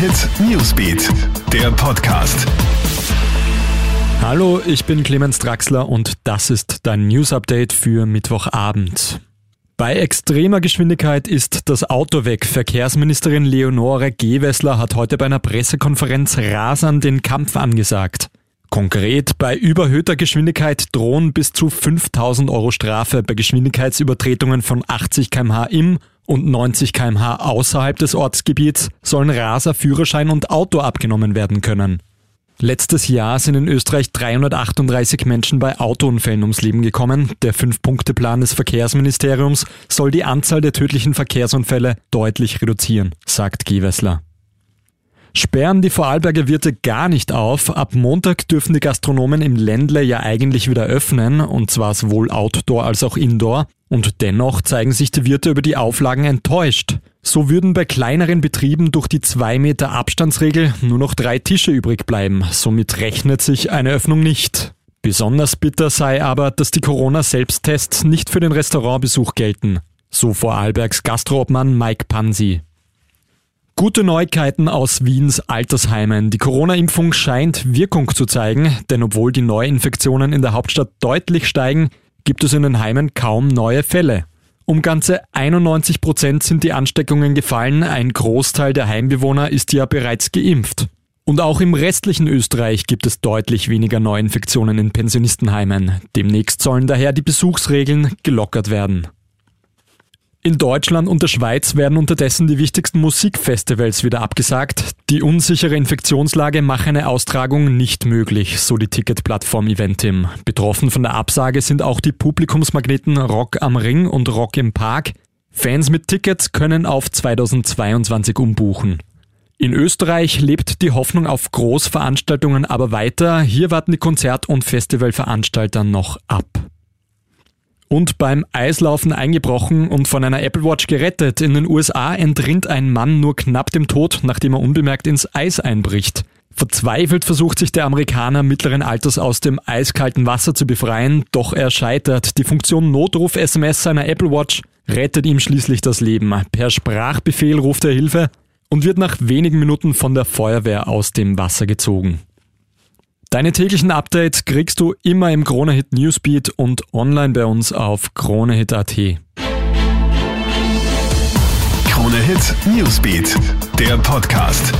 Hit Newsbeat, der Podcast. Hallo, ich bin Clemens Draxler und das ist dein News Update für Mittwochabend. Bei extremer Geschwindigkeit ist das Auto weg. Verkehrsministerin Leonore Gewessler hat heute bei einer Pressekonferenz rasend den Kampf angesagt. Konkret, bei überhöhter Geschwindigkeit drohen bis zu 5000 Euro Strafe bei Geschwindigkeitsübertretungen von 80 kmh im und 90 kmh außerhalb des Ortsgebiets sollen Raser, Führerschein und Auto abgenommen werden können. Letztes Jahr sind in Österreich 338 Menschen bei Autounfällen ums Leben gekommen. Der Fünf-Punkte-Plan des Verkehrsministeriums soll die Anzahl der tödlichen Verkehrsunfälle deutlich reduzieren, sagt Gewessler. Sperren die Vorarlberger Wirte gar nicht auf. Ab Montag dürfen die Gastronomen im Ländle ja eigentlich wieder öffnen, und zwar sowohl Outdoor als auch Indoor. Und dennoch zeigen sich die Wirte über die Auflagen enttäuscht. So würden bei kleineren Betrieben durch die 2 Meter Abstandsregel nur noch drei Tische übrig bleiben. Somit rechnet sich eine Öffnung nicht. Besonders bitter sei aber, dass die Corona-Selbsttests nicht für den Restaurantbesuch gelten. So Vorarlbergs Gastroobmann Mike Pansi. Gute Neuigkeiten aus Wiens Altersheimen. Die Corona-Impfung scheint Wirkung zu zeigen, denn obwohl die Neuinfektionen in der Hauptstadt deutlich steigen, gibt es in den Heimen kaum neue Fälle. Um ganze 91 Prozent sind die Ansteckungen gefallen, ein Großteil der Heimbewohner ist ja bereits geimpft. Und auch im restlichen Österreich gibt es deutlich weniger Neuinfektionen in Pensionistenheimen. Demnächst sollen daher die Besuchsregeln gelockert werden. In Deutschland und der Schweiz werden unterdessen die wichtigsten Musikfestivals wieder abgesagt. Die unsichere Infektionslage mache eine Austragung nicht möglich, so die Ticketplattform Eventim. Betroffen von der Absage sind auch die Publikumsmagneten Rock am Ring und Rock im Park. Fans mit Tickets können auf 2022 umbuchen. In Österreich lebt die Hoffnung auf Großveranstaltungen aber weiter. Hier warten die Konzert- und Festivalveranstalter noch ab und beim Eislaufen eingebrochen und von einer Apple Watch gerettet. In den USA entrinnt ein Mann nur knapp dem Tod, nachdem er unbemerkt ins Eis einbricht. Verzweifelt versucht sich der Amerikaner mittleren Alters aus dem eiskalten Wasser zu befreien, doch er scheitert. Die Funktion Notruf-SMS seiner Apple Watch rettet ihm schließlich das Leben. Per Sprachbefehl ruft er Hilfe und wird nach wenigen Minuten von der Feuerwehr aus dem Wasser gezogen. Deine täglichen Updates kriegst du immer im Kronehit Newsbeat und online bei uns auf kronehit.at. Kronehit Newsbeat, der Podcast.